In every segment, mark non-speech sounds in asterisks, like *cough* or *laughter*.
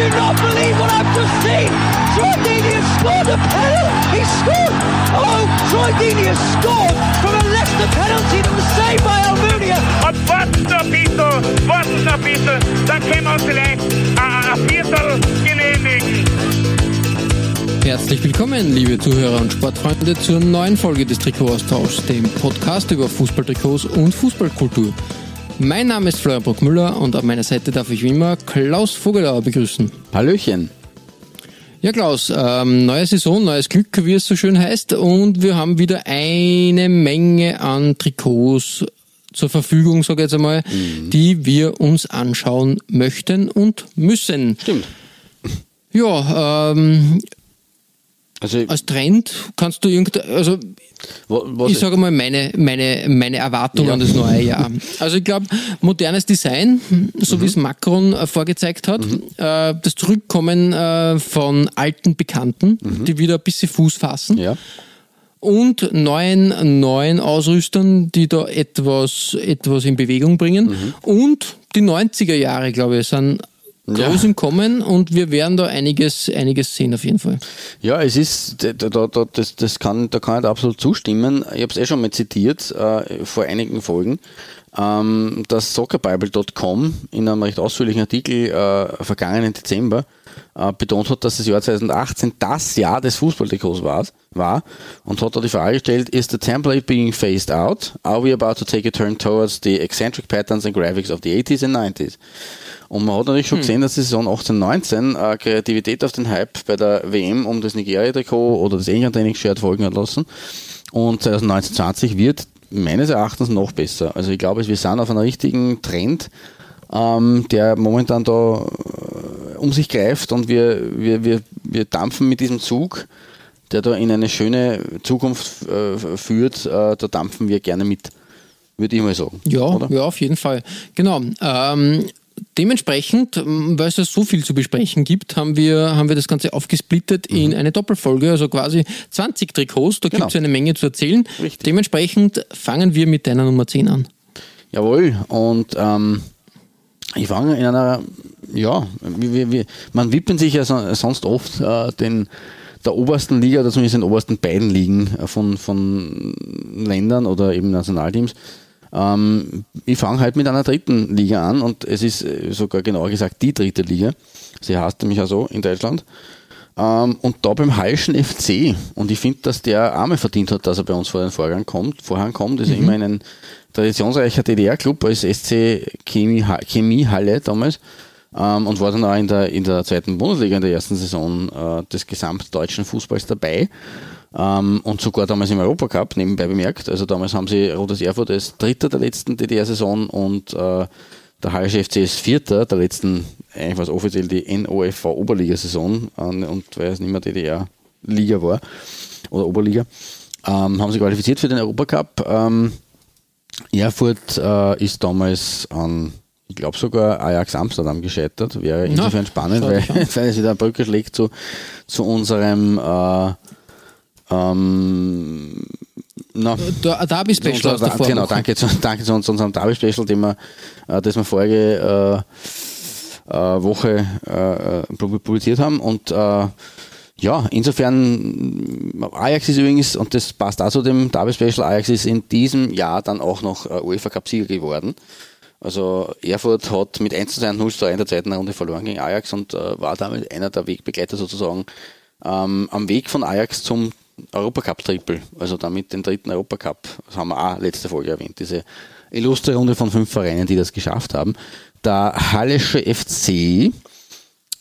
Do not believe what I've just seen! Troy Deeney has scored a penalty! He scored! Oh, Troy Deeney has scored from a Leicester penalty that was saved by Almunia! Und warten noch ein bisschen, warten noch ein bisschen, dann können wir uns vielleicht ein, ein Viertel genehmigen. Herzlich willkommen, liebe Zuhörer und Sportfreunde, zur neuen Folge des Trikotaustauschs, dem Podcast über Fußballtrikots und Fußballkultur. Mein Name ist Florian Bruckmüller und an meiner Seite darf ich wie immer Klaus Vogelauer begrüßen. Hallöchen. Ja, Klaus, ähm, neue Saison, neues Glück, wie es so schön heißt, und wir haben wieder eine Menge an Trikots zur Verfügung, sage ich jetzt einmal, die wir uns anschauen möchten und müssen. Stimmt. Ja, ähm, Also, als Trend kannst du irgend, also ich sage mal meine, meine, meine Erwartung Ja. an das neue Jahr. Also ich glaube, modernes Design, so Mhm. wie es Macron äh, vorgezeigt hat, äh, das Zurückkommen äh, von alten Bekannten, die wieder ein bisschen Fuß fassen Mhm. ja. und neuen, neuen Ausrüstern, die da etwas, etwas in Bewegung bringen. Mhm. Und die 90er Jahre, glaube ich, sind groß Ja. im Kommen und wir werden da einiges, einiges sehen auf jeden Fall. ja, es ist, da, da, da, das, das kann, da kann ich absolut zustimmen. Ich habe es eh schon mal zitiert äh, vor einigen Folgen, ähm, dass soccerbible.com in einem recht ausführlichen Artikel äh, vergangenen Dezember äh, betont hat, dass das Jahr 2018 das Jahr des Fußballtrikots war, war und hat da die Frage gestellt, is the template being phased out? Are we about to take a turn towards the eccentric patterns and graphics of the 80s and 90s? Und man hat natürlich schon gesehen, dass die Saison 18-19 äh, Kreativität auf den Hype bei der WM um das Nigeria-Trikot oder das England-Trainingsshirt folgen hat lassen. Und 2019-20 wird meines Erachtens noch besser. Also ich glaube, wir sind auf einem richtigen Trend, ähm, der momentan da um sich greift und wir, wir, wir, wir dampfen mit diesem Zug, der da in eine schöne Zukunft äh, führt, äh, da dampfen wir gerne mit, würde ich mal sagen. Ja, oder? ja, auf jeden Fall. Genau. Ähm, dementsprechend, weil es so viel zu besprechen gibt, haben wir, haben wir das Ganze aufgesplittet in eine Doppelfolge, also quasi 20 Trikots. Da Mhm. Genau. gibt es eine Menge zu erzählen. Richtig. Dementsprechend fangen wir mit deiner Nummer 10 an. Jawohl, und ähm, ich fange in einer, ja, wie, wie, man wippen sich ja so, sonst oft äh, den, der obersten Liga, oder zumindest den obersten beiden Ligen äh, von, von Ländern oder eben Nationalteams. Ähm, ich fange halt mit einer dritten Liga an und es ist äh, sogar genauer gesagt die dritte Liga. Sie heißt nämlich auch so in Deutschland. Ähm, und da beim Heilschen FC. Und ich finde, dass der Arme verdient hat, dass er bei uns vor den Vorgang kommt. Vorhang kommt. Ist immer ein traditionsreicher DDR-Club als SC Chemie, Chemiehalle damals. Ähm, und war dann auch in der, in der zweiten Bundesliga in der ersten Saison äh, des gesamtdeutschen Fußballs dabei. Ähm, und sogar damals im Europacup, nebenbei bemerkt. Also damals haben sie Rotes Erfurt als Dritter der letzten DDR-Saison und äh, der Hallische FC ist Vierter der letzten, eigentlich was offiziell die NOFV Oberligasaison an- und weil es nicht mehr DDR-Liga war oder Oberliga, ähm, haben sie qualifiziert für den Europacup. Ähm, Erfurt äh, ist damals an, ich glaube sogar Ajax Amsterdam gescheitert. Wäre insofern spannend, weil, *laughs* weil es wieder eine Brücke schlägt zu, zu unserem äh, ähm, na, Da, ein Derby-Special aus der unser, genau, Vorwoche. danke zu, danke zu uns, unserem Derby-Special, den wir, äh, das wir vorige äh, äh, Woche äh, äh, publiziert haben. Und äh, ja, insofern, Ajax ist übrigens, und das passt auch zu dem Derby-Special, Ajax ist in diesem Jahr dann auch noch äh, UEFA-Cup-Sieger geworden. Also Erfurt hat mit 1 zu 2 und 0 zu 3 in der zweiten Runde verloren gegen Ajax und äh, war damit einer der Wegbegleiter sozusagen ähm, am Weg von Ajax zum Europacup-Triple, also damit den dritten Europacup, das haben wir auch letzte Folge erwähnt, diese illustre Runde von fünf Vereinen, die das geschafft haben. Der Hallische FC,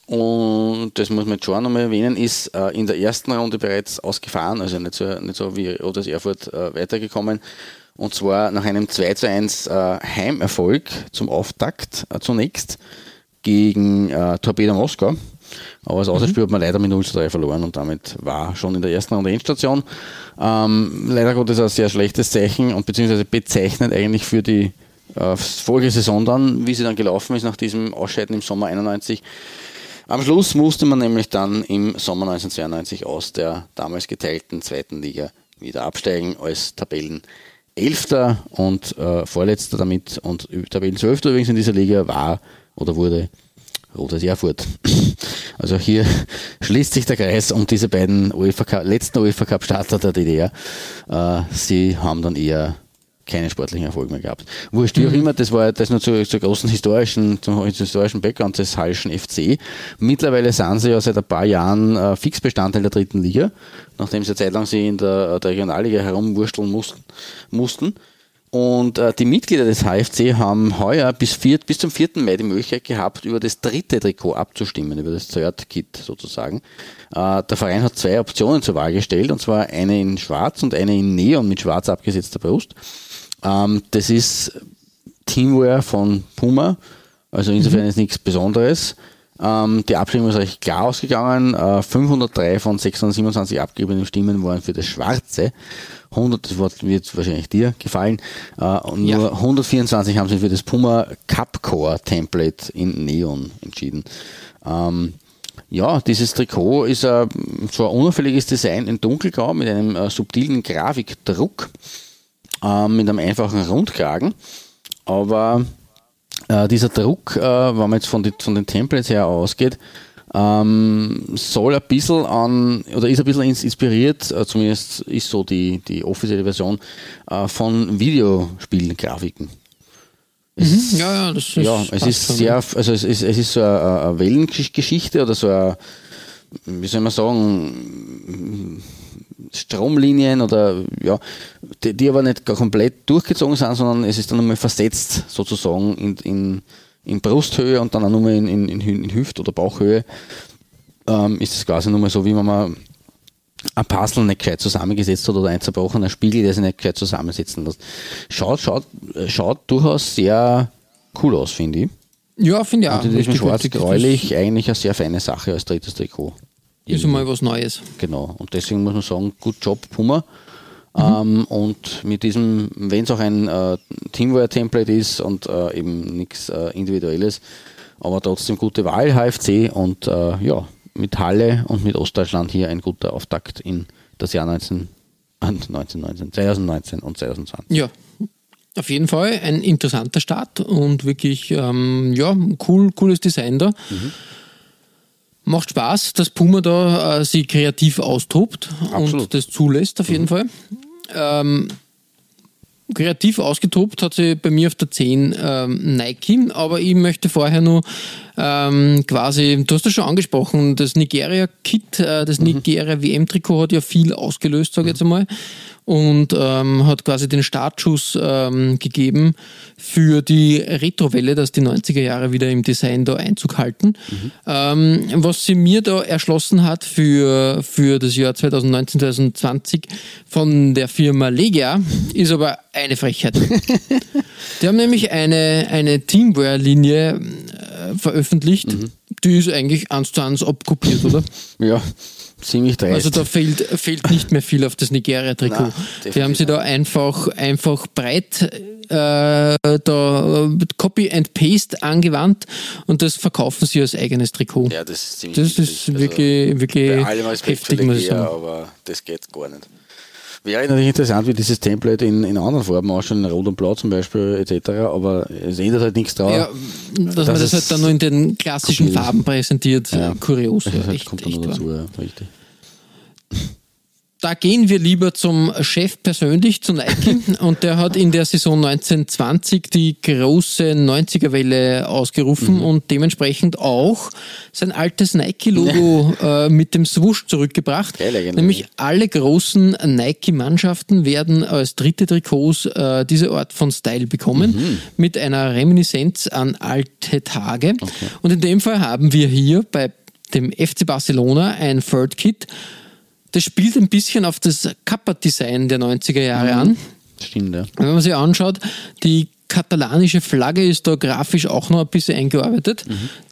und das muss man jetzt schon nochmal erwähnen, ist äh, in der ersten Runde bereits ausgefahren, also nicht so, nicht so wie Rotes Erfurt äh, weitergekommen. Und zwar nach einem 2 zu 1 äh, Heimerfolg zum Auftakt zunächst gegen Torpedo Moskau. Aber das Auswärtsspiel hat man leider mit 0 zu 3 verloren und damit war schon in der ersten Runde Endstation. Ähm, leider Gottes ein sehr schlechtes Zeichen und beziehungsweise bezeichnet eigentlich für die äh, Folgesaison dann, wie sie dann gelaufen ist nach diesem Ausscheiden im Sommer 91. Am Schluss musste man nämlich dann im Sommer 1992 aus der damals geteilten zweiten Liga wieder absteigen als Tabellen Elfter und äh, Vorletzter damit und Tabellenzwölfter übrigens in dieser Liga war oder wurde Rotes Erfurt. *laughs* Also hier *laughs* schließt sich der Kreis um diese beiden UEFA letzten UEFA Cup Starter der DDR. Äh, sie haben dann eher keine sportlichen Erfolge mehr gehabt. Wurscht, wie auch immer, das war das nur zur, zur großen historischen, zum historischen Background des Hallischen FC. Mittlerweile sind sie ja seit ein paar Jahren äh, Fixbestandteil der dritten Liga, nachdem sie zeitlang sie in der, der Regionalliga herumwursteln mussten. mussten. Und äh, die Mitglieder des HFC haben heuer bis, vier, bis zum 4. Mai die Möglichkeit gehabt, über das dritte Trikot abzustimmen, über das Third Kit sozusagen. Äh, der Verein hat zwei Optionen zur Wahl gestellt, und zwar eine in Schwarz und eine in Neon mit schwarz abgesetzter Brust. Ähm, das ist Teamwear von Puma, also insofern mhm. ist nichts Besonderes. Ähm, die Abstimmung ist recht klar ausgegangen. Äh, 503 von 627 abgegebenen Stimmen waren für das Schwarze. 100, das Wort wird wahrscheinlich dir gefallen. Äh, und ja. nur 124 haben sich für das Puma Cup Core Template in Neon entschieden. Ähm, ja, dieses Trikot ist äh, so ein unauffälliges Design in dunkelgrau mit einem äh, subtilen Grafikdruck ähm, mit einem einfachen Rundkragen. Aber äh, dieser Druck, äh, wenn man jetzt von, die, von, den Templates her ausgeht, ähm, soll ein bisschen an, oder ist ein bisschen inspiriert, äh, zumindest ist so die, die offizielle Version, äh, von Videospielgrafiken. Mhm, ja, ja, das ist. Ja, es ist sehr, also es ist, es ist so eine, eine Wellengeschichte oder so eine, wie soll man sagen, Stromlinien oder ja, die, die, aber nicht komplett durchgezogen sind, sondern es ist dann nochmal versetzt sozusagen in, in, in Brusthöhe und dann auch nochmal in, in, in Hüft- oder Bauchhöhe. Ähm, ist es quasi nochmal so, wie wenn man ein Puzzle nicht gescheit zusammengesetzt hat oder ein zerbrochener Spiegel, der sich nicht gescheit zusammensetzen lässt. Schaut, schaut, schaut durchaus sehr cool aus, finde ich. Ja, finde ich auch. Und in diesem schwarz-gräulich eigentlich eine sehr feine Sache als drittes Trikot. Ist einmal was Neues. Genau. Und deswegen muss man sagen, gut Job, Puma. Mhm. Ähm, und mit diesem, wenn es auch ein äh, Teamwear-Template ist und äh, eben nichts äh, Individuelles, aber trotzdem gute Wahl, HFC und äh, ja, mit Halle und mit Ostdeutschland hier ein guter Auftakt in das Jahr 19, 1919, 2019 und 2020. Ja, auf jeden Fall ein interessanter Start und wirklich ähm, ja, cool, cooles Design da. Mhm. Macht Spaß, dass Puma da äh, sich kreativ austobt Absolut. und das zulässt, auf jeden mhm. Fall. Ähm, kreativ ausgetobt hat sie bei mir auf der 10 ähm, Nike, aber ich möchte vorher nur ähm, quasi, du hast das schon angesprochen, das Nigeria-Kit, äh, das mhm. Nigeria-WM-Trikot hat ja viel ausgelöst, sage ich jetzt einmal und ähm, hat quasi den Startschuss ähm, gegeben für die Retrowelle, dass die 90er Jahre wieder im Design da Einzug halten. Mhm. Ähm, was sie mir da erschlossen hat für, für das Jahr 2019, 2020 von der Firma Legia, ist aber eine Frechheit. *laughs* die haben nämlich eine, eine Teamwear-Linie äh, veröffentlicht, mhm. die ist eigentlich eins zu eins abkopiert, oder? Ja ziemlich dreist. Also da fehlt, fehlt nicht mehr viel auf das Nigeria-Trikot. Die haben sie da einfach, einfach breit äh, da Copy and Paste angewandt und das verkaufen sie als eigenes Trikot. Ja, das ist ziemlich Das ist also wirklich, wirklich bei allem heftig, muss ich sagen. aber das geht gar nicht. Wäre natürlich interessant, wie dieses Template in, in anderen Farben ausschaut, in Rot und Blau zum Beispiel etc., aber es ändert halt nichts drauf. Ja, dass man das halt dann nur in den klassischen Farben präsentiert, ja. kurios. Ja, echt, kommt dann echt dazu, ja, richtig da gehen wir lieber zum Chef persönlich, zu Nike. *laughs* Und der hat in der Saison 1920 die große 90er-Welle ausgerufen mhm. und dementsprechend auch sein altes Nike-Logo *laughs* äh, mit dem Swoosh zurückgebracht. Geil, Nämlich alle großen Nike-Mannschaften werden als dritte Trikots äh, diese Art von Style bekommen, mhm. mit einer Reminiszenz an alte Tage. Okay. Und in dem Fall haben wir hier bei dem FC Barcelona ein Third Kit das spielt ein bisschen auf das Kappa-Design der 90er Jahre mhm. an. Stimmt, ja. Wenn man sich anschaut, die katalanische Flagge ist da grafisch auch noch ein bisschen eingearbeitet.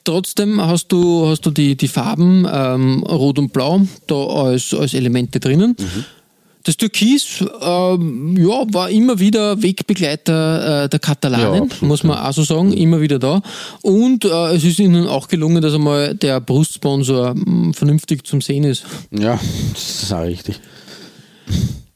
Trotzdem hast du, hast du die, die Farben ähm, Rot und Blau da als, als Elemente drinnen. Das Türkis ähm, ja, war immer wieder Wegbegleiter äh, der Ja, Katalanen, absolut, muss man auch so sagen, immer wieder da. Und äh, es ist ihnen auch gelungen, dass einmal der Brustsponsor mh, vernünftig zum Sehen ist. Ja, das ist auch richtig.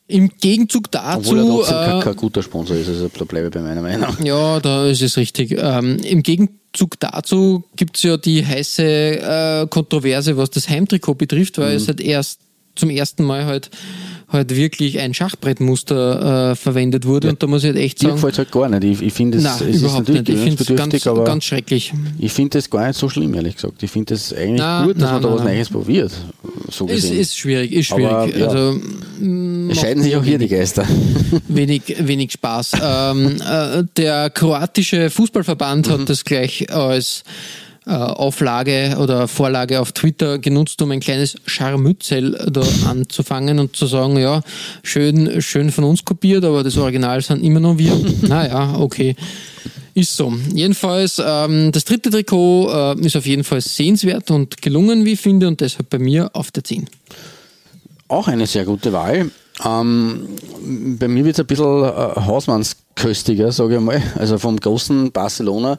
Im Gegenzug dazu. Obwohl er trotzdem äh, kein, kein guter Sponsor ist, also da bleibe ich bei meiner Meinung. Ja, da ist es richtig. Ähm, Im Gegenzug dazu gibt es ja die heiße äh, Kontroverse, was das Heimtrikot betrifft, weil Mhm. es halt erst zum ersten Mal halt, halt wirklich ein Schachbrettmuster äh, verwendet wurde. Und da muss ich halt echt Mir sagen, gefällt es halt gar nicht. Ich, ich finde es, nein, es ist überhaupt natürlich nicht. Ich finde es ganz, schrecklich. ich finde es gar nicht so schlimm, ehrlich gesagt. Ich finde es eigentlich Nein, gut, dass nein, man da was. Neues probiert. So Ist, gesehen. ist schwierig, ist schwierig. Aber, ja. Also es scheiden sich auch hier die Geister. *laughs* wenig, wenig Spaß. ähm, äh, der kroatische Fußballverband Mhm. hat das gleich als Auflage oder Vorlage auf Twitter genutzt, um ein kleines Scharmützel da anzufangen und zu sagen, ja, schön, schön von uns kopiert, aber das Original sind immer noch wir. *laughs* naja, okay. Ist so. Jedenfalls, ähm, das dritte Trikot äh, ist auf jeden Fall sehenswert und gelungen, wie ich finde, und deshalb bei mir auf der 10. Auch eine sehr gute Wahl. Ähm, bei mir wird es ein bisschen äh, hausmannsköstiger, sage ich mal. Also vom großen Barcelona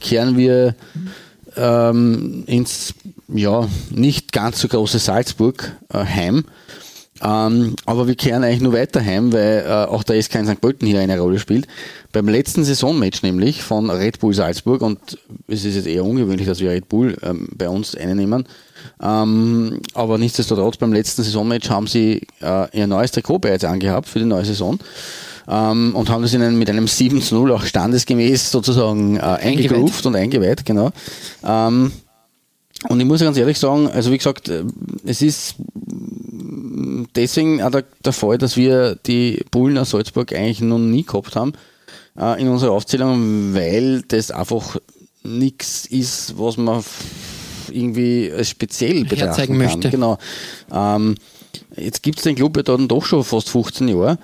kehren wir ähm, ins ja, nicht ganz so große Salzburg äh, heim. Ähm, aber wir kehren eigentlich nur weiter heim, weil äh, auch der SK in St. Pölten hier eine Rolle spielt. Beim letzten Saisonmatch nämlich von Red Bull Salzburg und es ist jetzt eher ungewöhnlich, dass wir Red Bull ähm, bei uns einnehmen. Ähm, aber nichtsdestotrotz, beim letzten Saisonmatch haben sie äh, ihr neues Trikot bereits angehabt für die neue Saison ähm, und haben das einem, mit einem 7 zu 0 auch standesgemäß sozusagen äh, eingegroovt und eingeweiht, genau. Ähm, und ich muss ganz ehrlich sagen, also wie gesagt, äh, es ist deswegen auch der, der Fall, dass wir die Bullen aus Salzburg eigentlich noch nie gehabt haben äh, in unserer Aufzählung, weil das einfach nichts ist, was man irgendwie speziell betrachten kann. möchte. Genau. Ähm, jetzt gibt es den Club ja dann doch schon fast 15 Jahre.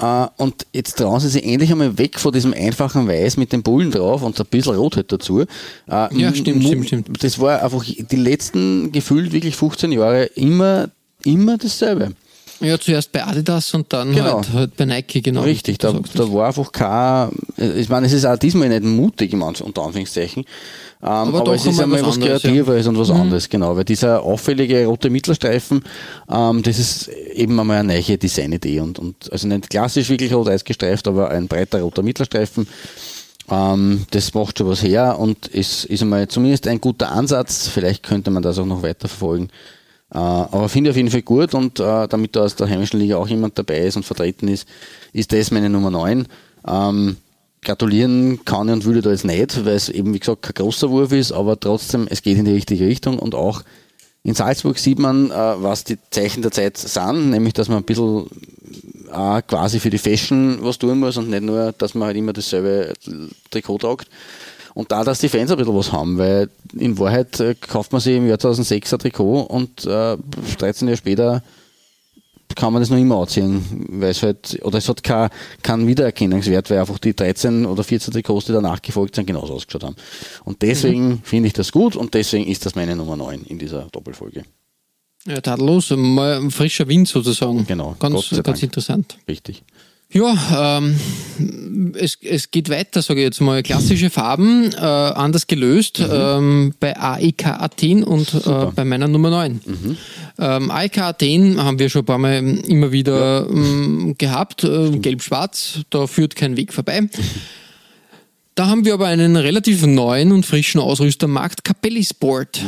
Äh, und jetzt trauen sie sich endlich einmal weg von diesem einfachen Weiß mit den Bullen drauf und ein bisschen Rot halt dazu. Äh, Ja, stimmt, stimmt, stimmt. Das war einfach die letzten gefühlt wirklich 15 Jahre immer, immer dasselbe. Ja, zuerst bei Adidas und dann Genau. halt, halt bei Nike, genau. Richtig, da, da war einfach kein, ich meine, es ist auch diesmal nicht mutig, im unter Anführungszeichen, ähm, aber, doch es ist einmal was was anderes, ja. Kreativeres und was anderes, genau, weil dieser auffällige rote Mittelstreifen, ähm, das ist eben einmal eine neue Designidee und, und also nicht klassisch wirklich rot-weiß gestreift, aber ein breiter roter Mittelstreifen. Ähm, das macht schon was her und ist, ist einmal zumindest ein guter Ansatz. Vielleicht könnte man das auch noch weiter verfolgen. Äh, aber finde ich auf jeden Fall gut und äh, damit da aus der heimischen Liga auch jemand dabei ist und vertreten ist, ist das meine Nummer 9. Ähm, gratulieren kann ich und würde da jetzt nicht, weil es eben, wie gesagt, kein großer Wurf ist, aber trotzdem, es geht in die richtige Richtung und auch in Salzburg sieht man, äh, was die Zeichen der Zeit sind, nämlich, dass man ein bisschen quasi für die Fashion was tun muss und nicht nur, dass man halt immer dasselbe Trikot tragt. Und da, dass die Fans ein bisschen was haben, weil in Wahrheit äh, kauft man sich im Jahr 2006 ein Trikot und äh, 13 Jahre später kann man das noch immer anziehen, weil es halt, oder es hat keinen kein Wiedererkennungswert, weil einfach die 13 oder 14 Trikots, die danach gefolgt sind, genauso ausgeschaut haben. Und deswegen Mhm. finde ich das gut und deswegen ist das meine Nummer 9 in dieser Doppelfolge. Ja, tadellos, mal ein frischer Wind sozusagen. Genau, Ganz, ganz interessant. Richtig. Ja, ähm, es, es geht weiter, sage ich jetzt mal. Klassische Farben, äh, anders gelöst, ähm, bei AEK Athen und äh, bei meiner Nummer 9. Ähm, AEK Athen haben wir schon ein paar Mal immer wieder ähm, gehabt, äh, gelb-schwarz, da führt kein Weg vorbei. Da haben wir aber einen relativ neuen und frischen Ausrüster am Markt, Capelli Sport.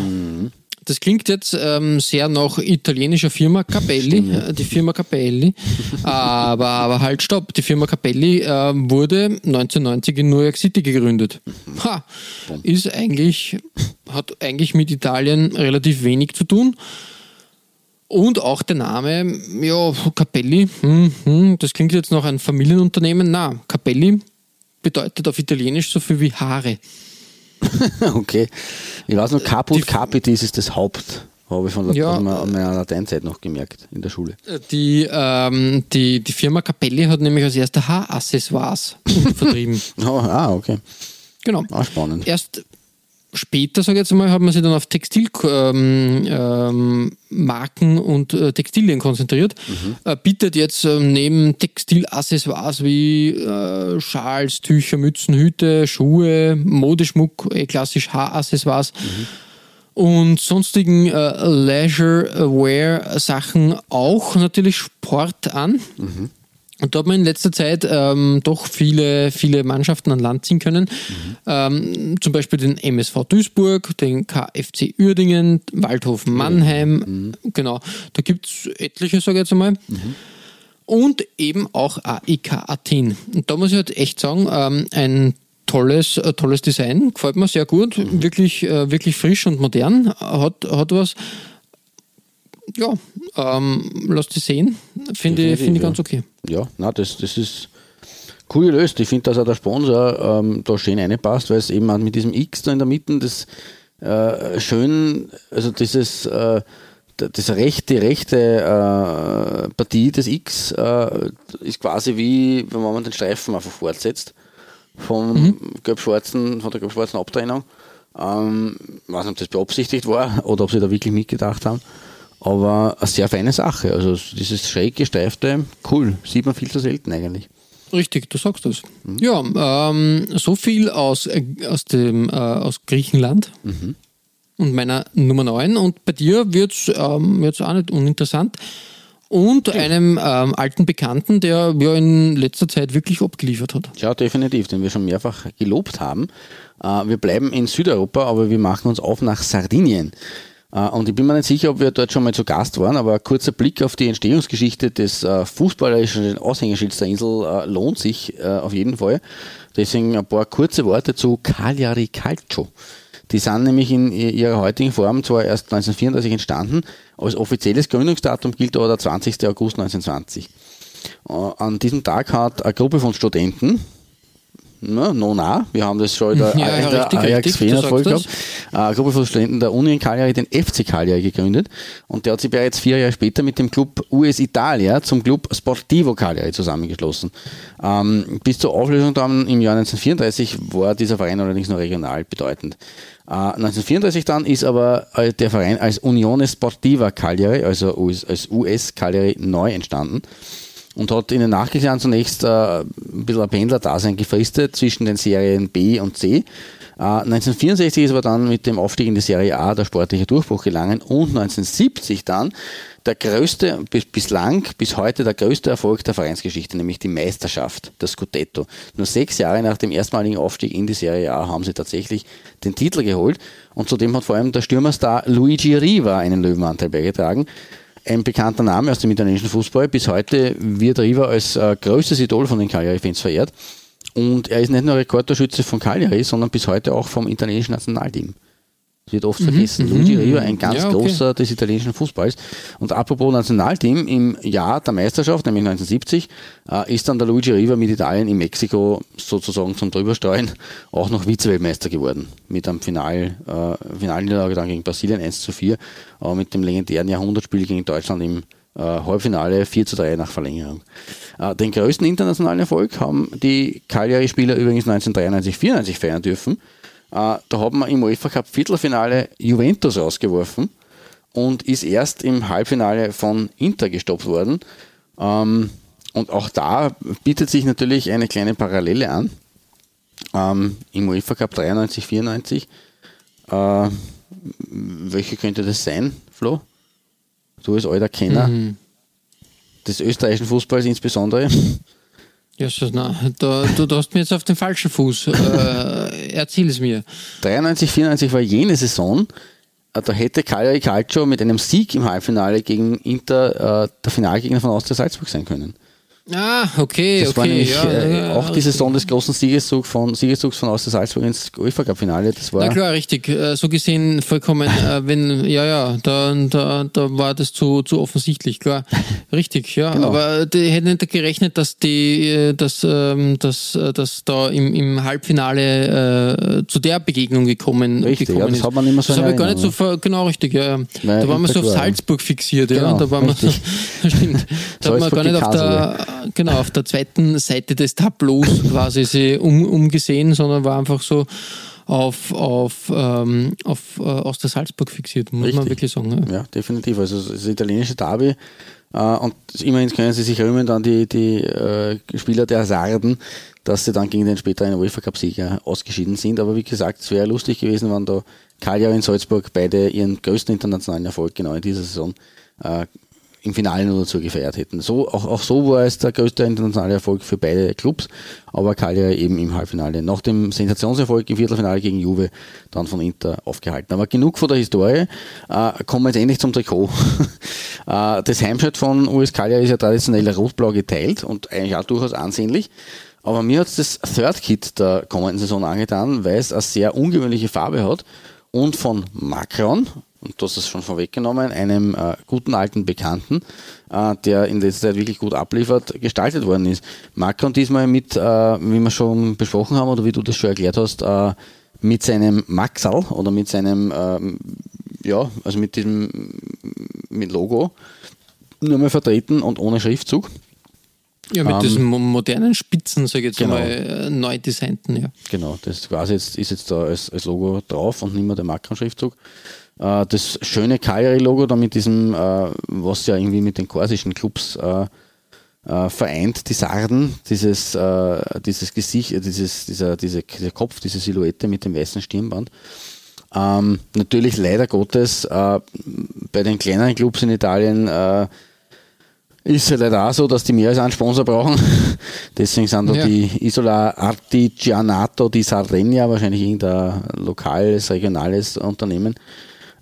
Das klingt jetzt ähm, sehr nach italienischer Firma Capelli, äh, die Firma Capelli. *laughs* aber, aber halt stopp, die Firma Capelli äh, wurde 1990 in New York City gegründet. Ha, ist eigentlich, hat eigentlich mit Italien relativ wenig zu tun. Und auch der Name, ja, Capelli, hm, hm, das klingt jetzt nach einem Familienunternehmen. Na, Capelli bedeutet auf Italienisch so viel wie Haare. *laughs* okay. Ich weiß noch, Caput Capitis ist das Haupt Habe ich von der, Ja. meiner- Lateinzeit noch gemerkt in der Schule. Die, ähm, die, die Firma Capelli hat nämlich als erster Haaraccessoires *laughs* vertrieben. Oh, *laughs* ah, okay. Genau. Ah, spannend. Erst später, sage ich jetzt mal, hat man sich dann auf Textilmarken ähm, Marken und äh, Textilien konzentriert. Äh, bietet jetzt ähm, neben Textilaccessoires wie äh, Schals, Tücher, Mützen, Hüte, Schuhe, Modeschmuck, eh klassisch Haaraccessoires und sonstigen äh, Leisure-Wear-Sachen auch natürlich Sport an. Und da hat man in letzter Zeit ähm, doch viele, viele Mannschaften an Land ziehen können. Ähm, zum Beispiel den MSV Duisburg, den KFC Uerdingen, Waldhofen Mannheim. Genau, da gibt es etliche, sage ich jetzt einmal. Und eben auch AEK Athen. Und da muss ich halt echt sagen, ähm, ein tolles, äh, tolles Design, gefällt mir sehr gut, wirklich, äh, wirklich frisch und modern, hat, hat was. Ja, ähm, lass die sehen, finde finde ich ganz okay. Ja, na, das, das ist cool gelöst. Ich finde, dass auch der Sponsor ähm, da schön reinpasst, weil es eben auch mit diesem X da in der Mitte das äh, schön, also dieses äh, das rechte, rechte äh, Partie des X äh, ist quasi wie, wenn man den Streifen einfach fortsetzt vom gelb-schwarzen, von der gelb-schwarzen Abtrennung. Ähm, weiß nicht, ob das beabsichtigt war *laughs* oder ob sie da wirklich mitgedacht haben. Aber eine sehr feine Sache. Also dieses schräg gesteifte, cool. Sieht man viel zu selten eigentlich. Richtig, du sagst das. Ja, ähm, so viel aus, äh, aus, dem, äh, aus Griechenland und meiner Nummer 9. Und bei dir wird es ähm, wird's auch nicht uninteressant. Und einem ähm, alten Bekannten, der ja in letzter Zeit wirklich abgeliefert hat. Ja, definitiv, den wir schon mehrfach gelobt haben. Äh, wir bleiben in Südeuropa, aber wir machen uns auf nach Sardinien. Äh, und ich bin mir nicht sicher, ob wir dort schon mal zu Gast waren, aber ein kurzer Blick auf die Entstehungsgeschichte des äh, fußballerischen Aushängeschilds der Insel äh, lohnt sich auf jeden Fall. Deswegen ein paar kurze Worte zu Cagliari Calcio. Die sind nämlich in ihrer heutigen Form zwar erst 1934 entstanden, als offizielles Gründungsdatum gilt aber der 20. August 1920. Äh, An diesem Tag hat eine Gruppe von Studenten, na, no, na, wir haben das schon in der, *laughs* Ja, ja, der richtig, Ajax du Folge gehabt. Eine Gruppe von Studenten der Uni in Cagliari, den FC Cagliari gegründet und der hat sich bereits vier Jahre später mit dem Club US Italia zum Club Sportivo Cagliari zusammengeschlossen. Ähm, bis zur Auflösung dann im Jahr 1934 war dieser Verein allerdings nur regional bedeutend. Äh, 1934 dann ist aber äh, der Verein als Unione Sportiva Cagliari, also als US Cagliari neu entstanden und hat in den Nachkriegsjahren zunächst äh, ein bisschen ein Pendler-Dasein gefristet zwischen den Serien B und C. Äh, 1964 ist aber dann mit dem Aufstieg in die Serie A der sportliche Durchbruch gelangen und 1970 dann der größte, bis, bislang, bis heute der größte Erfolg der Vereinsgeschichte, nämlich die Meisterschaft, das Scudetto. Nur sechs Jahre nach dem erstmaligen Aufstieg in die Serie A haben sie tatsächlich den Titel geholt und zudem hat vor allem der Stürmerstar Luigi Riva einen Löwenanteil beigetragen ein bekannter Name aus dem italienischen Fußball. Bis heute wird Riva als äh, größtes Idol von den Cagliari-Fans verehrt. Und er ist nicht nur Rekordtorschütze von Cagliari, sondern bis heute auch vom italienischen Nationalteam. Wird oft vergessen. Luigi Riva, ein ganz Ja, okay. großer des italienischen Fußballs. Und apropos Nationalteam, im Jahr der Meisterschaft, nämlich 1970, äh, ist dann der Luigi Riva mit Italien in Mexiko sozusagen zum Drüberstreuen *laughs* auch noch Vize-Weltmeister geworden. Mit einem Final, äh, Finalniederlage dann gegen Brasilien 1 zu 4, aber mit dem legendären Jahrhundertspiel gegen Deutschland im äh, Halbfinale 4 zu 3 nach Verlängerung. Äh, den größten internationalen Erfolg haben die Cagliari-Spieler übrigens 1993, 94 feiern dürfen. Äh, da hat man im UEFA Cup Viertelfinale Juventus rausgeworfen und ist erst im Halbfinale von Inter gestoppt worden. Ähm, und auch da bietet sich natürlich eine kleine Parallele an. Ähm, Im UEFA Cup 93, 94. Äh, welche könnte das sein, Flo? Du als alter Kenner des österreichischen Fußballs insbesondere. Ja, na, da, du, du hast mir jetzt auf den falschen Fuß. Äh, erzähl es mir. 93, 94 war jene Saison, äh, da hätte Cagliari Calcio mit einem Sieg im Halbfinale gegen Inter äh, der Finalgegner von Austria Salzburg sein können. Ah, okay, Das okay. war nämlich ja, äh, ja, auch die Saison des großen Siegeszugs von, Siegeszugs von Austria Salzburg ins UEFA Cup Finale. Das war Na klar, richtig. Äh, So gesehen vollkommen, *laughs* äh, wenn, ja, ja, da, da, da war das zu, zu offensichtlich, klar. Richtig, ja. Genau. Aber die hätten nicht gerechnet, dass die, äh, dass, ähm, dass, äh, dass da im, im Halbfinale äh, zu der Begegnung gekommen, Richtig, gekommen ja, das ist. hat man immer so Das habe ich gar nicht so, genau richtig, ja. ja. Weil Da waren wir so auf Salzburg fixiert, ja. Genau, da waren wir, *laughs* stimmt. Da hat man gar nicht auf der, genau, auf der zweiten Seite des Tableaus quasi sie um, umgesehen, sondern war einfach so auf, auf, ähm, auf äh, aus der Salzburg fixiert, muss man Richtig. wirklich sagen. Ja. Ja, definitiv. Also das italienische Derby. Äh, und immerhin können sie sich rühmen dann die, die äh, Spieler der Sarden, dass sie dann gegen den späteren UEFA Cup-Sieger ausgeschieden sind. Aber wie gesagt, es wäre lustig gewesen, wenn da Cagliari und Salzburg beide ihren größten internationalen Erfolg genau in dieser Saison äh, im Finale nur dazu gefeiert hätten. So, auch, auch so war es der größte internationale Erfolg für beide Clubs, aber Cagliari eben im Halbfinale. Nach dem Sensationserfolg im Viertelfinale gegen Juve dann von Inter aufgehalten. Aber genug von der Historie, äh, kommen wir jetzt endlich zum Trikot. *laughs* äh, das Heimshirt von US Cagliari ist ja traditionell rot-blau geteilt und eigentlich auch durchaus ansehnlich. Aber mir hat das Third Kit der kommenden Saison angetan, weil es eine sehr ungewöhnliche Farbe hat und von Macron, und das ist schon vorweggenommen, einem äh, guten alten Bekannten, äh, der in letzter Zeit wirklich gut abliefert, gestaltet worden ist. Macron diesmal mit, äh, wie wir schon besprochen haben oder wie du das schon erklärt hast, äh, mit seinem Maxal oder mit seinem, ähm, ja, also mit diesem mit Logo nur mal vertreten und ohne Schriftzug. Ja, mit Ähm, diesen mo- modernen Spitzen, sage ich jetzt genau. mal, äh, neu designten, ja. Genau, das quasi jetzt, ist jetzt da als, als Logo drauf und nicht mehr der Macron-Schriftzug. Äh, das schöne Cagliari-Logo da mit diesem, äh, was ja irgendwie mit den korsischen Clubs äh, äh, vereint, die Sarden, dieses, äh, dieses Gesicht, dieses, dieser, diese, dieser Kopf, diese Silhouette mit dem weißen Stirnband. Ähm, natürlich leider Gottes bei den kleineren Clubs in Italien ist ja leider auch so, dass die mehr als einen Sponsor brauchen. *laughs* Deswegen sind da Ja. die Isola Artigianato di Sardegna wahrscheinlich irgendein lokales, regionales Unternehmen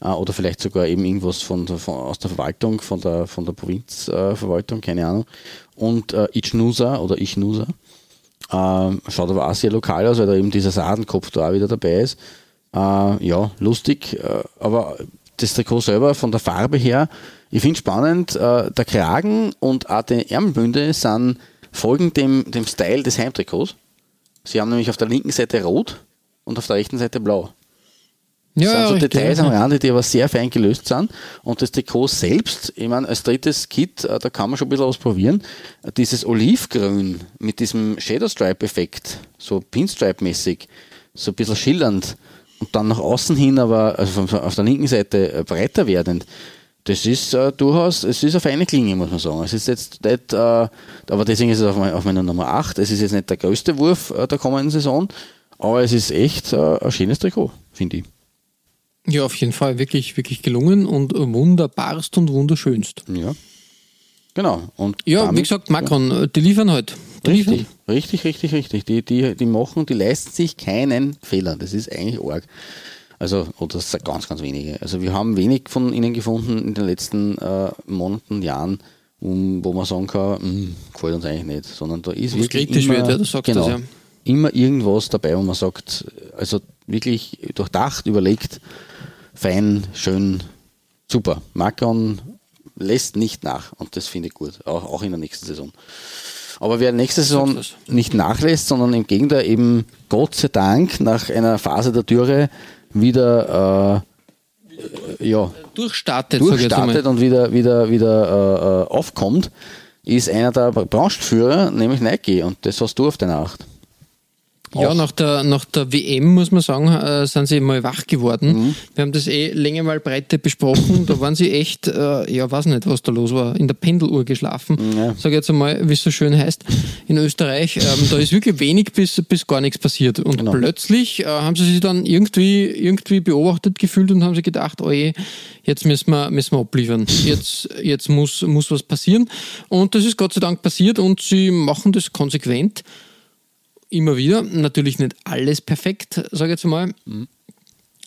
oder vielleicht sogar eben irgendwas von, von, aus der Verwaltung, von der, von der Provinzverwaltung, Verwaltung, keine Ahnung. Und äh, Ichnusa oder Ichnusa. Ähm, schaut aber auch sehr lokal aus, weil da eben dieser Sardenkopf da auch wieder dabei ist. Äh, ja, lustig, äh, aber das Trikot selber von der Farbe her, ich finde spannend, äh, der Kragen und auch die Ärmelbünde sind folgend dem, dem Style des Heimtrikots. Sie haben nämlich auf der linken Seite rot und auf der rechten Seite blau. Das Ja, sind so Details am Rande, die aber sehr fein gelöst sind. Und das Trikot selbst, ich meine, als drittes Kit, äh, da kann man schon ein bisschen was probieren. Dieses Olivgrün mit diesem Shadow Stripe-Effekt, so Pinstripe-mäßig, so ein bisschen schillernd und dann nach außen hin, aber also auf der linken Seite äh, breiter werdend. Das ist äh, durchaus, es ist eine feine Klinge, muss man sagen. Es ist jetzt nicht, äh, aber deswegen ist es auf, mein, auf meiner Nummer 8. Es ist jetzt nicht der größte Wurf äh, der kommenden Saison, aber es ist echt äh, ein schönes Trikot, finde ich. Ja, auf jeden Fall wirklich, wirklich gelungen und wunderbarst und wunderschönst. Ja. Genau. Und Ja, damit- wie gesagt, Macron, äh, die liefern halt. Die liefern. Richtig, richtig, richtig, richtig. Die, die, die machen, die leisten sich keinen Fehler. Das ist eigentlich arg. Also, oder das sind ganz, ganz wenige. Also wir haben wenig von ihnen gefunden in den letzten äh, Monaten, Jahren, um, wo man sagen kann, "Hm, gefällt uns eigentlich nicht. Sondern da ist wirklich kritisch immer, wird, ja, du sagst genau, das, ja. immer irgendwas dabei, wo man sagt, also wirklich durchdacht, überlegt, fein, schön, super. Macron lässt nicht nach und das finde ich gut, auch, auch in der nächsten Saison. Aber wer nächste Saison nicht nachlässt, sondern im Gegenteil eben Gott sei Dank nach einer Phase der Dürre wieder äh, ja, Durchstartet, durchstartet und wieder, wieder, wieder äh, äh, aufkommt, ist einer der Branchenführer, nämlich Nike. Und das hast du auf deiner Acht. Ja, nach der, nach der WM, muss man sagen, äh, sind sie mal wach geworden. Mhm. Wir haben das eh länger mal breite besprochen. da waren sie echt, äh, ja, weiß nicht, was da los war, in der Pendeluhr geschlafen. Ja. Sag jetzt einmal, wie es so schön heißt, in Österreich. Ähm, da ist wirklich wenig bis, bis gar nichts passiert. Und Genau. plötzlich äh, haben sie sich dann irgendwie, irgendwie beobachtet gefühlt und haben sich gedacht, oh je, jetzt müssen wir, müssen wir abliefern. Jetzt, jetzt muss, muss was passieren. Und das ist Gott sei Dank passiert und sie machen das konsequent immer wieder. Natürlich nicht alles perfekt, sage ich jetzt mal.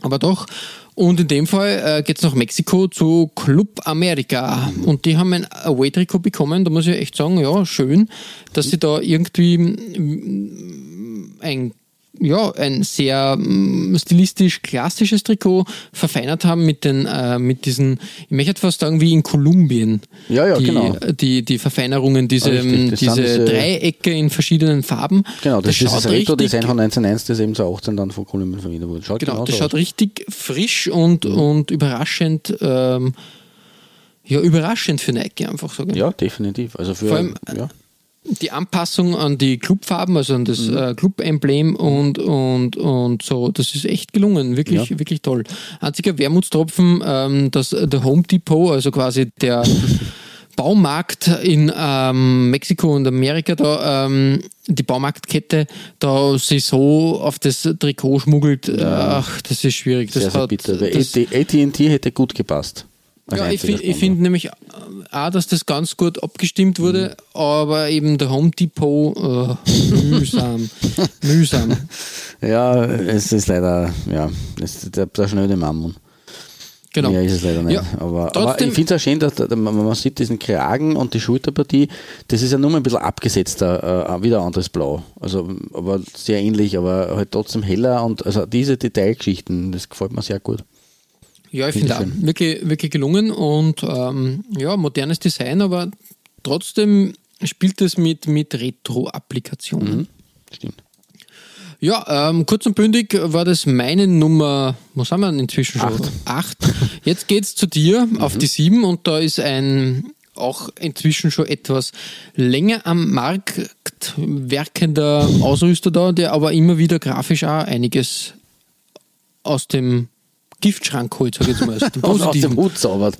Aber doch. Und in dem Fall äh, geht es nach Mexiko zu Club America. Und die haben ein Away-Trikot bekommen. Da muss ich echt sagen, ja, schön, dass sie da irgendwie mm, ein ja, ein sehr mm, stilistisch klassisches Trikot verfeinert haben mit den, äh, mit diesen, ich möchte fast sagen, wie in Kolumbien. Ja, ja, die, genau. Die, die Verfeinerungen, diese, Richtig, das diese, diese- Dreiecke in verschiedenen Farben. Genau, das, ist das schaut Retro-Design von 1901, das eben so 18 dann von Kolumbien verwendet wurde. Schaut Genau, genauso das schaut aus. richtig frisch und, und überraschend, ähm, ja, überraschend für Nike einfach, ich. Ja, definitiv. Also für, Vor allem, ja. Die Anpassung an die Clubfarben, also an das Mhm. äh, Club-Emblem und, und, und so, das ist echt gelungen, wirklich, Ja. wirklich toll. Einziger Wermutstropfen, ähm, dass der Home Depot, also quasi der *laughs* Baumarkt in ähm, Mexiko und Amerika da, ähm, die Baumarktkette, da sie so auf das Trikot schmuggelt, ach, das ist schwierig. Das sehr, sehr hat- bitter. AT&T hätte gut gepasst. Ja, ich finde ich Sponsor. find nämlich auch, dass das ganz gut abgestimmt wurde, Mhm. aber eben der Home Depot äh, *laughs* mühsam, mühsam. Ja, es ist leider, ja, es ist der, der schnöde Mammon. Genau. Mehr ist es leider nicht. Ja, aber, aber ich finde es auch schön, dass da- man, sieht diesen Kragen und die Schulterpartie, das ist ja nur mal ein bisschen abgesetzter, äh, wieder ein anderes Blau. Also, aber sehr ähnlich, aber halt trotzdem heller und also diese Detailgeschichten, das gefällt mir sehr gut. Ja, ich Finde auch wirklich, wirklich gelungen und ähm, ja, modernes Design, aber trotzdem spielt es mit, mit Retro-Applikationen. Mhm. Stimmt. Ja, ähm, kurz und bündig war das meine Nummer, was haben wir denn inzwischen schon? Acht. Acht. Jetzt geht's zu dir auf die sieben und da ist ein auch inzwischen schon etwas länger am Markt werkender Ausrüster da, der aber immer wieder grafisch auch einiges aus dem Giftschrank holt, sag ich jetzt mal. *laughs* Aus dem Aus, dem. Hut zaubert,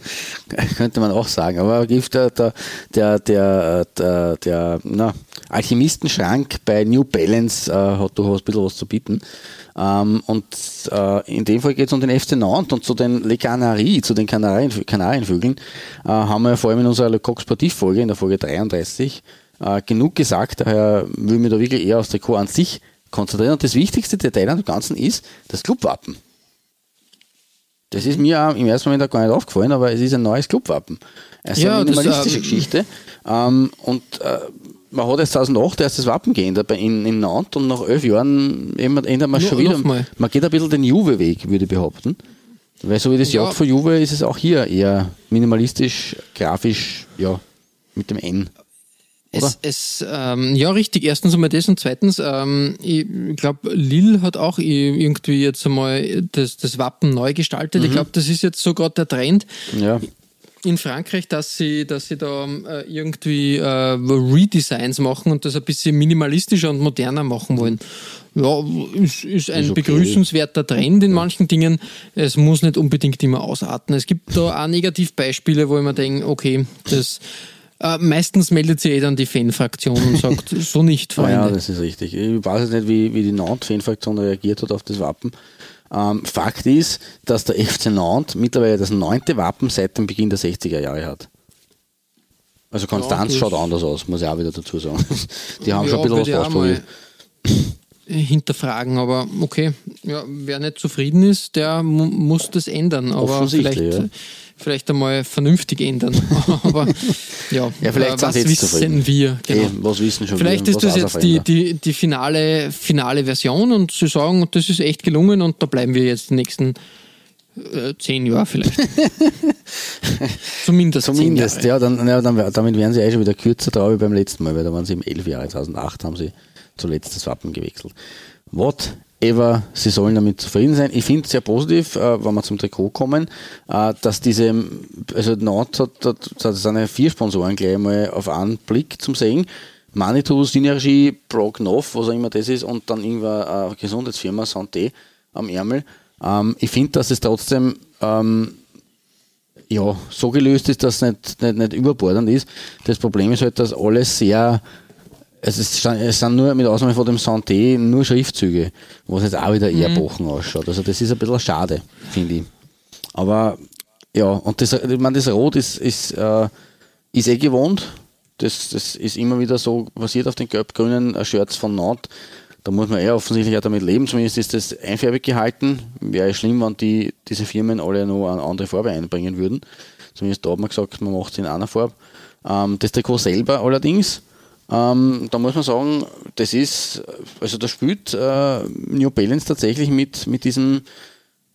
könnte man auch sagen. Aber Gift, der, der, der, der, der, der na, Alchemistenschrank bei New Balance äh, hat durchaus ein bisschen was zu bieten. Ähm, und äh, in dem Fall geht es um den FC Nantes und zu den Le Canaries, zu den Kanarien, Kanarienvögeln, äh, haben wir ja vor allem in unserer Le Coq Sportiv-Folge, in der Folge 33, äh, genug gesagt. Daher will ich mich da wirklich eher aufs Trikot an sich konzentrieren. Und das wichtigste Detail an dem Ganzen ist das Clubwappen. Das ist mir im ersten Moment auch gar nicht aufgefallen, aber es ist ein neues Clubwappen. Es ist Ja, eine das, minimalistische ähm, Geschichte. Ähm, und äh, man hat jetzt 2008 erst das Wappen geändert in, in Nantes und nach elf Jahren ändert man schon wieder. Man geht ein bisschen den Juve-Weg, würde ich behaupten. Weil so wie das Ja. J für Juve ist es auch hier eher minimalistisch, grafisch, ja, mit dem N. Es, es, ähm, ja, richtig. Erstens einmal das und zweitens, ähm, ich glaube, Lille hat auch irgendwie jetzt einmal das, das Wappen neu gestaltet. Mhm. Ich glaube, das ist jetzt so gerade der Trend Ja, in Frankreich, dass sie, dass sie da äh, irgendwie äh, Redesigns machen und das ein bisschen minimalistischer und moderner machen wollen. Ja, ist, ist ein Ist okay. begrüßenswerter Trend in manchen Dingen. Es muss nicht unbedingt immer ausarten. Es gibt da auch Negativbeispiele, wo ich mir denke, okay, das äh, meistens meldet sich eh dann die Fanfraktion und sagt, *laughs* so nicht, Ah ja, Freunde. das ist richtig. Ich weiß jetzt nicht, wie, wie die Nantes-Fanfraktion reagiert hat auf das Wappen. Ähm, Fakt ist, dass der FC Nantes mittlerweile das neunte Wappen seit dem Beginn der 60er Jahre hat. Also Konstanz das- schaut anders aus, muss ich auch wieder dazu sagen. *laughs* Die haben Ja, schon ein bisschen was ausprobiert. Hinterfragen, aber okay, ja, wer nicht zufrieden ist, der mu muss das ändern, aber vielleicht, ja. vielleicht einmal vernünftig ändern. *laughs* aber ja, Ja, vielleicht äh, was wissen zufrieden. wir? Genau. Eh, was wissen schon Vielleicht wir, ist das jetzt die, die, die finale, finale Version und sie sagen, das ist echt gelungen und da bleiben wir jetzt die nächsten äh, zehn Jahre vielleicht. *laughs* Zumindest, Zumindest, ja, dann, ja dann, damit wären sie eh schon wieder kürzer drauf wie beim letzten Mal, weil da waren sie im elf Jahre, 2008 haben sie zuletzt das Wappen gewechselt. Whatever, sie sollen damit zufrieden sein. Ich finde es sehr positiv, äh, wenn wir zum Trikot kommen, äh, dass diese, also Nantes hat, hat, hat seine vier Sponsoren gleich mal auf einen Blick zum Sehen. Manitou, Synergie, Prognov, was auch immer das ist, und dann irgendwann eine Gesundheitsfirma, Santé, am Ärmel. Ähm, ich finde, dass es trotzdem ähm, ja, so gelöst ist, dass es nicht, nicht, nicht überbordend ist. Das Problem ist halt, dass alles sehr, es, stand- es sind nur mit Ausnahme von dem Santé nur Schriftzüge, was jetzt auch wieder eher Bochen ausschaut. Also das ist ein bisschen schade, finde ich. Aber ja, und das, ich meine, das Rot ist, ist, äh, ist eh gewohnt. Das, das ist immer wieder so passiert auf den gelb-grünen äh, Shirts von Nantes, Da muss man eher offensichtlich auch damit leben. Zumindest ist das einfärbig gehalten. Wäre schlimm, wenn die, diese Firmen alle noch eine andere Farbe einbringen würden. Zumindest da hat man gesagt, man macht es in einer Farbe. Ähm, das Trikot selber allerdings, ähm, da muss man sagen, das ist, also da spielt äh, New Balance tatsächlich mit, mit diesem,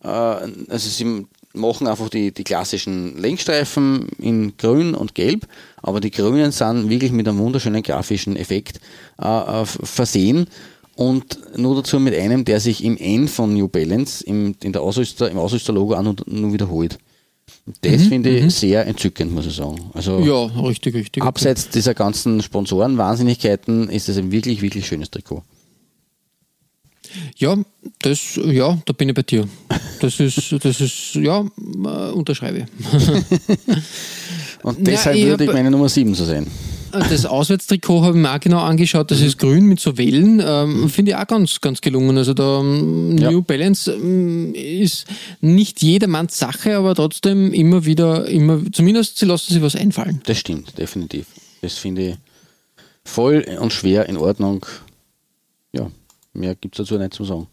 äh, also sie machen einfach die, die klassischen Lenkstreifen in grün und gelb, aber die grünen sind wirklich mit einem wunderschönen grafischen Effekt äh, versehen und nur dazu mit einem, der sich im N von New Balance im, in der Ausrüster, im Ausrüsterlogo an und nur wiederholt. Das mhm, finde ich mhm. sehr entzückend, muss ich sagen. Also ja, richtig, richtig. Abseits okay. dieser ganzen Sponsoren-Wahnsinnigkeiten ist es ein wirklich, wirklich schönes Trikot. Ja, das, ja, da bin ich bei dir. Das ist, das ist, ja, äh, unterschreibe. *laughs* Und deshalb ja, würde ich meine Nummer 7 so sehen. Das Auswärtstrikot habe ich mir auch genau angeschaut. Das ist grün mit so Wellen. Ähm, Finde ich auch ganz, ganz gelungen. Also da ähm, New ja. Balance ähm, ist nicht jedermanns Sache, aber trotzdem immer wieder, immer, zumindest sie lassen sich was einfallen. Das stimmt, definitiv. Das finde ich voll und schwer in Ordnung. Ja, mehr gibt es dazu nicht zu sagen.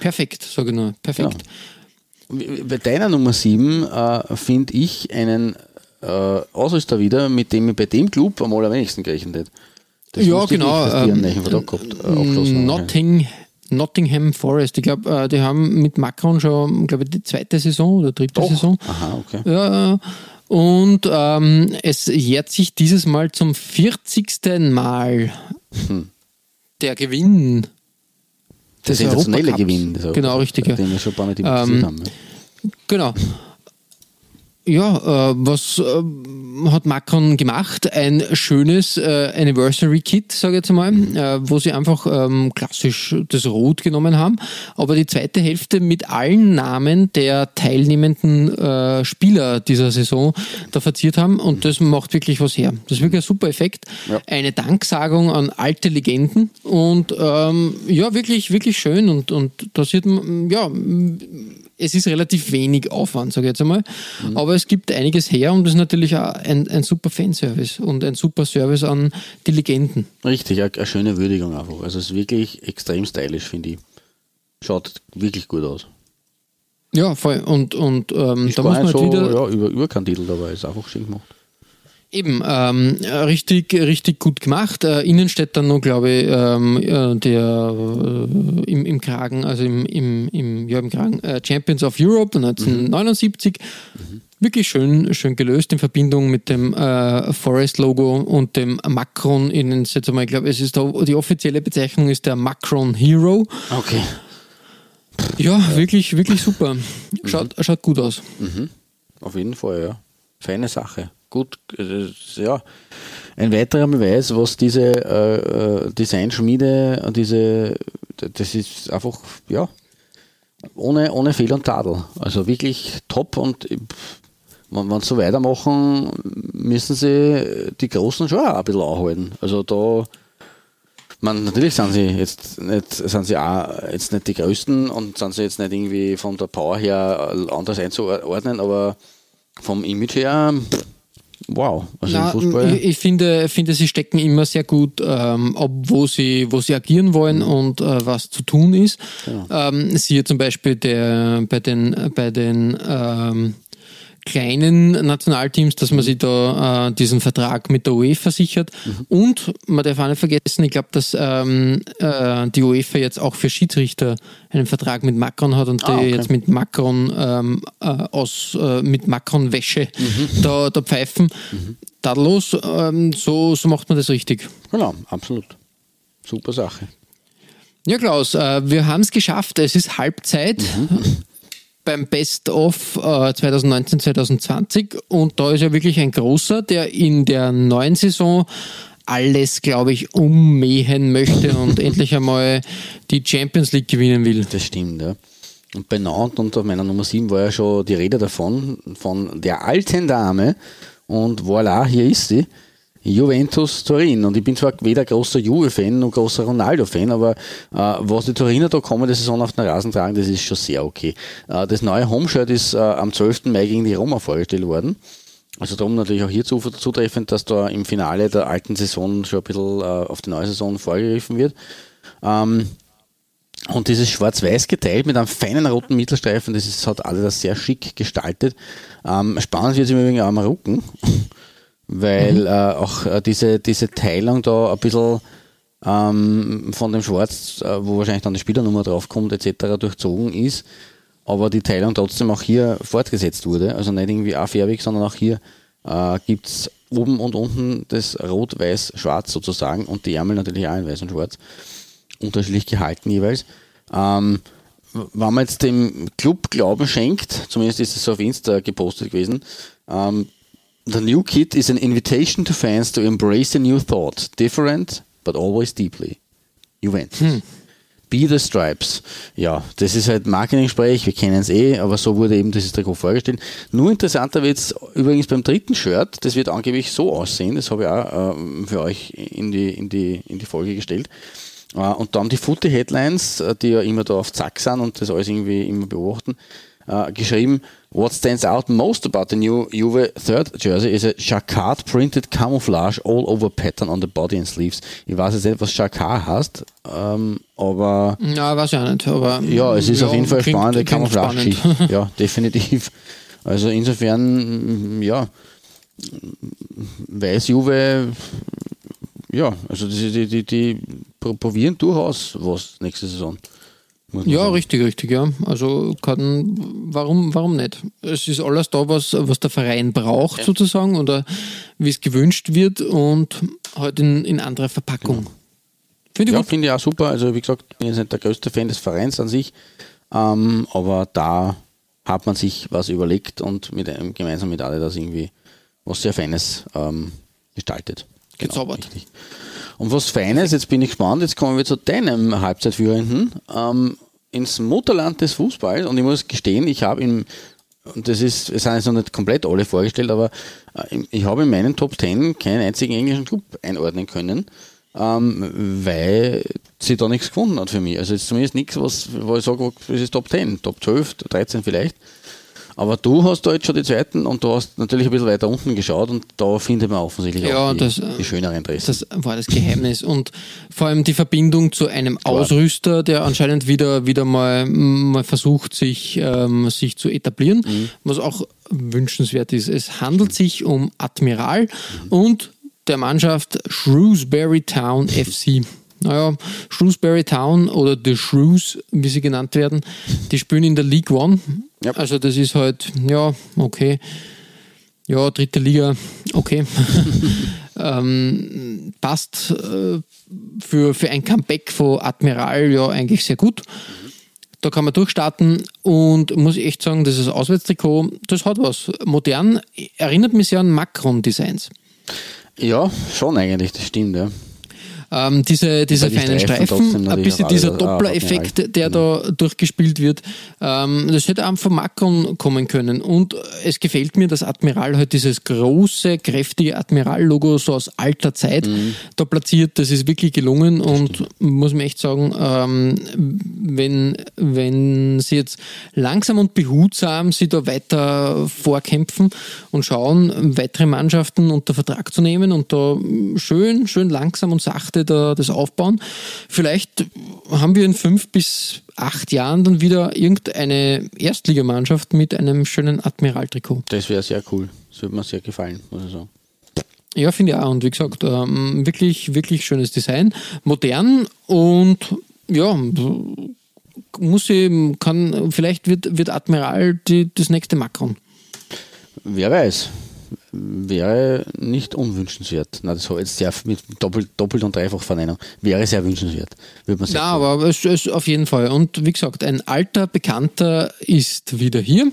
Perfekt, sage ich nur. Perfekt. Ja. Bei deiner Nummer 7 äh, finde ich einen äh, Ausrüster wieder, mit dem ich bei dem Club am wenigsten gerechnet hätte. Das ja, genau. Ich, ähm, gehabt, äh, Notting, Nottingham Forest. Ich glaube, äh, die haben mit Macron schon, glaube ich, die zweite Saison oder dritte Doch. Saison. Aha, okay. Ja, und ähm, es jährt sich dieses Mal zum 40. Mal hm. der Gewinn. Der sensationelle Gewinn. Genau, richtig. Den wir schon ein paar Mal ähm, haben. Ja. Genau. Ja, äh, was äh, hat Macron gemacht? Ein schönes äh, Anniversary Kit, sage ich jetzt mal, mhm. äh, wo sie einfach ähm, klassisch das Rot genommen haben, aber die zweite Hälfte mit allen Namen der teilnehmenden äh, Spieler dieser Saison da verziert haben und das macht wirklich was her. Das ist wirklich ein super Effekt. Ja. Eine Danksagung an alte Legenden und ähm, ja, wirklich, wirklich schön und, und da sieht man, ja, es ist relativ wenig Aufwand, sage ich jetzt einmal. Mhm. Aber es gibt einiges her und das ist natürlich auch ein, ein super Fanservice und ein super Service an die Legenden. Richtig, eine, eine schöne Würdigung einfach. Also es ist wirklich extrem stylisch, finde ich. Schaut wirklich gut aus. Ja, voll. Und, und ähm, da muss man halt so, wieder. Ja, über, über keinen Titel dabei, ist einfach schön gemacht. Eben, ähm, richtig, richtig gut gemacht. Äh, innen steht dann noch, glaube ich, ähm, äh, der äh, im, im Kragen, also im, im, im, ja, im Kragen, äh, Champions of Europe 1979. Mhm. Wirklich schön, schön gelöst in Verbindung mit dem äh, Forest-Logo und dem Macron. Innen, jetzt einmal, ich glaube, es ist da, die offizielle Bezeichnung ist der Macron Hero. Okay. Ja, ja. wirklich, wirklich super. Schaut, mhm. schaut gut aus. Mhm. Auf jeden Fall, ja. Feine Sache gut, äh, ja, ein weiterer Beweis, was diese äh, äh Designschmiede, diese, das ist einfach, ja, ohne, ohne Fehl und Tadel. Also wirklich top und wenn, wenn sie so weitermachen, müssen sie die Großen schon auch ein bisschen anhalten. Also da, man, natürlich sind sie jetzt nicht, sind sie auch jetzt nicht die Größten und sind sie jetzt nicht irgendwie von der Power her anders einzuordnen, aber vom Image her, wow. Also Na, Fußball. Ich, ich, finde, finde, sie stecken immer sehr gut ähm, ab, wo sie, wo sie agieren wollen mhm. und äh, was zu tun ist. Genau. Ähm, siehe zum Beispiel der, bei den, bei den ähm, kleinen Nationalteams, dass man sich da äh, diesen Vertrag mit der UEFA sichert. Mhm. Und man darf auch nicht vergessen, ich glaube, dass ähm, äh, die UEFA jetzt auch für Schiedsrichter einen Vertrag mit Macron hat und ah, die okay. jetzt mit Macron ähm, äh, aus äh, mit Macron Wäsche mhm. da, da pfeifen. Mhm. Tadellos, ähm, so, so macht man das richtig. Genau, absolut. Super Sache. Ja, Klaus, äh, wir haben es geschafft. Es ist Halbzeit. Mhm beim Best of äh, 2019, 2020 und da ist ja wirklich ein großer, der in der neuen Saison alles, glaube ich, ummähen möchte und *laughs* endlich einmal die Champions League gewinnen will. Das stimmt, ja. Und bei Nantes und auf meiner Nummer 7 war ja schon die Rede davon, von der alten Dame. Und voilà, hier ist sie. Juventus Turin. Und ich bin zwar weder großer Juve-Fan noch großer Ronaldo-Fan, aber äh, was die Turiner da kommende Saison auf den Rasen tragen, das ist schon sehr okay. Äh, das neue Homeshirt ist äh, am 12. Mai gegen die Roma vorgestellt worden. Also darum natürlich auch hier zu- zutreffend, dass da im Finale der alten Saison schon ein bisschen äh, auf die neue Saison vorgegriffen wird. Ähm, und dieses schwarz-weiß geteilt mit einem feinen roten Mittelstreifen, das ist, hat alle das sehr schick gestaltet. Ähm, spannend wird es im Übrigen auch am Rücken, weil äh, auch äh, diese, diese Teilung da ein bisschen ähm, von dem Schwarz, äh, wo wahrscheinlich dann die Spielernummer draufkommt, etc. durchzogen ist, aber die Teilung trotzdem auch hier fortgesetzt wurde. Also nicht irgendwie einfarbig, sondern auch hier äh, gibt es oben und unten das Rot-Weiß-Schwarz sozusagen und die Ärmel natürlich auch in Weiß und Schwarz unterschiedlich gehalten jeweils. Ähm, wenn man jetzt dem Club Glauben schenkt, zumindest ist es so auf Insta gepostet gewesen, ähm, the new kit is an invitation to fans to embrace a new thought, different but always deeply. Juventus. Be the Stripes. Ja, das ist halt Marketing-Sprech, wir kennen es eh, aber so wurde eben dieses Trikot vorgestellt. Nur interessanter wird es übrigens beim dritten Shirt, das wird angeblich so aussehen, das habe ich auch ähm, für euch in die, in die, in die Folge gestellt. Äh, und dann die Footy-Headlines, äh, die ja immer da auf Zack sind und das alles irgendwie immer beobachten, äh, geschrieben, What stands out most about the new Juve third jersey is a Jacquard printed camouflage all over pattern on the body and sleeves. Ich weiß jetzt nicht, was Jacquard heißt, ähm, aber Ja, weiß ich auch nicht, aber. ja, es ist ja, auf jeden Fall eine klingt- spannende spannend. Camouflage-Geschichte. Ja, *laughs* definitiv. Also insofern, ja, weiß Juve, ja, also die, die, die, die pro- probieren durchaus was nächste Saison. Ja, sagen. richtig, richtig, ja. Also kann, warum, warum nicht? Es ist alles da, was, was der Verein braucht, sozusagen, oder wie es gewünscht wird und halt in, in anderer Verpackung. Finde ich Ja, finde ich auch super. Also wie gesagt, ich bin jetzt nicht der größte Fan des Vereins an sich, ähm, aber da hat man sich was überlegt und mit gemeinsam mit alle das irgendwie was sehr Feines ähm, gestaltet. Gezaubert. richtig. Und was Feines, jetzt bin ich gespannt, jetzt kommen wir zu deinem Halbzeitführenden ähm, ins Mutterland des Fußballs und ich muss gestehen, ich habe im und das ist, es sind jetzt noch nicht komplett alle vorgestellt, aber äh, ich habe in meinen Top 10 keinen einzigen englischen Club einordnen können, ähm, weil sie da nichts gefunden hat für mich. Also jetzt zumindest nichts, was, wo ich sage, das ist Top 10, Top 12, 13 vielleicht. Aber du hast da jetzt schon die zweiten und du hast natürlich ein bisschen weiter unten geschaut und da findet man offensichtlich Ja, auch die, das, äh, die schöneren Dressen. Das war das Geheimnis. Und vor allem die Verbindung zu einem Ausrüster, der anscheinend wieder, wieder mal, mal versucht, sich, ähm, sich zu etablieren, was auch wünschenswert ist. Es handelt sich um Admiral und der Mannschaft Shrewsbury Town *laughs* FC. Naja, Shrewsbury Town oder The Shrews, wie sie genannt werden, die spielen in der League One. Ja. Also das ist halt, ja, okay. Ja, dritte Liga, okay. *laughs* ähm, passt äh, für, für ein Comeback von Admiral ja eigentlich sehr gut. Da kann man durchstarten und muss ich echt sagen, dieses Auswärtstrikot, das hat was. Modern, erinnert mich sehr an Macron-Designs. ja, schon eigentlich, das stimmt, ja. Ähm, diese diese die feinen Streifen ein bisschen dieser Doppler-Effekt, der da durchgespielt wird, ähm, das hätte auch von Macron kommen können. Und es gefällt mir, dass Admiral halt dieses große, kräftige Admiral-Logo so aus alter Zeit Mhm. da platziert. Das ist wirklich gelungen und muss mir echt sagen, ähm, wenn, wenn sie jetzt langsam und behutsam sie da weiter vorkämpfen und schauen, weitere Mannschaften unter Vertrag zu nehmen und da schön, schön langsam und sachte da das aufbauen. Vielleicht haben wir in fünf bis acht Jahren dann wieder irgendeine Erstligamannschaft mit einem schönen Admiral-Trikot. Das wäre sehr cool. Das würde mir sehr gefallen, muss ich sagen. Ja, finde ich auch. Und wie gesagt, ähm, wirklich, wirklich schönes Design. Modern und ja, muss ich, kann, vielleicht wird, wird Admiral die, das nächste Macron. Wer weiß. Wäre nicht unwünschenswert. Na, das habe ich jetzt sehr mit doppelt, doppelt und dreifach Verneinung. Wäre sehr wünschenswert. Würde man Ja, sagen. aber es ist auf jeden Fall. Und wie gesagt, ein alter Bekannter ist wieder hier.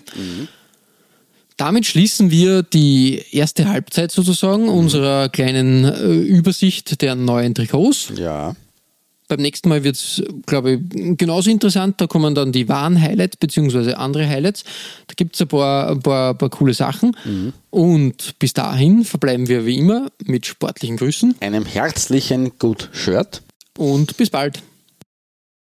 Damit schließen wir die erste Halbzeit sozusagen unserer kleinen äh, Übersicht der neuen Trikots. Ja. Beim nächsten Mal wird es, glaube ich, genauso interessant. Da kommen dann die wahren Highlights beziehungsweise andere Highlights. Da gibt es ein paar, ein, paar, ein paar coole Sachen. Und bis dahin verbleiben wir wie immer mit sportlichen Grüßen Einem herzlichen Good Shirt. und bis bald.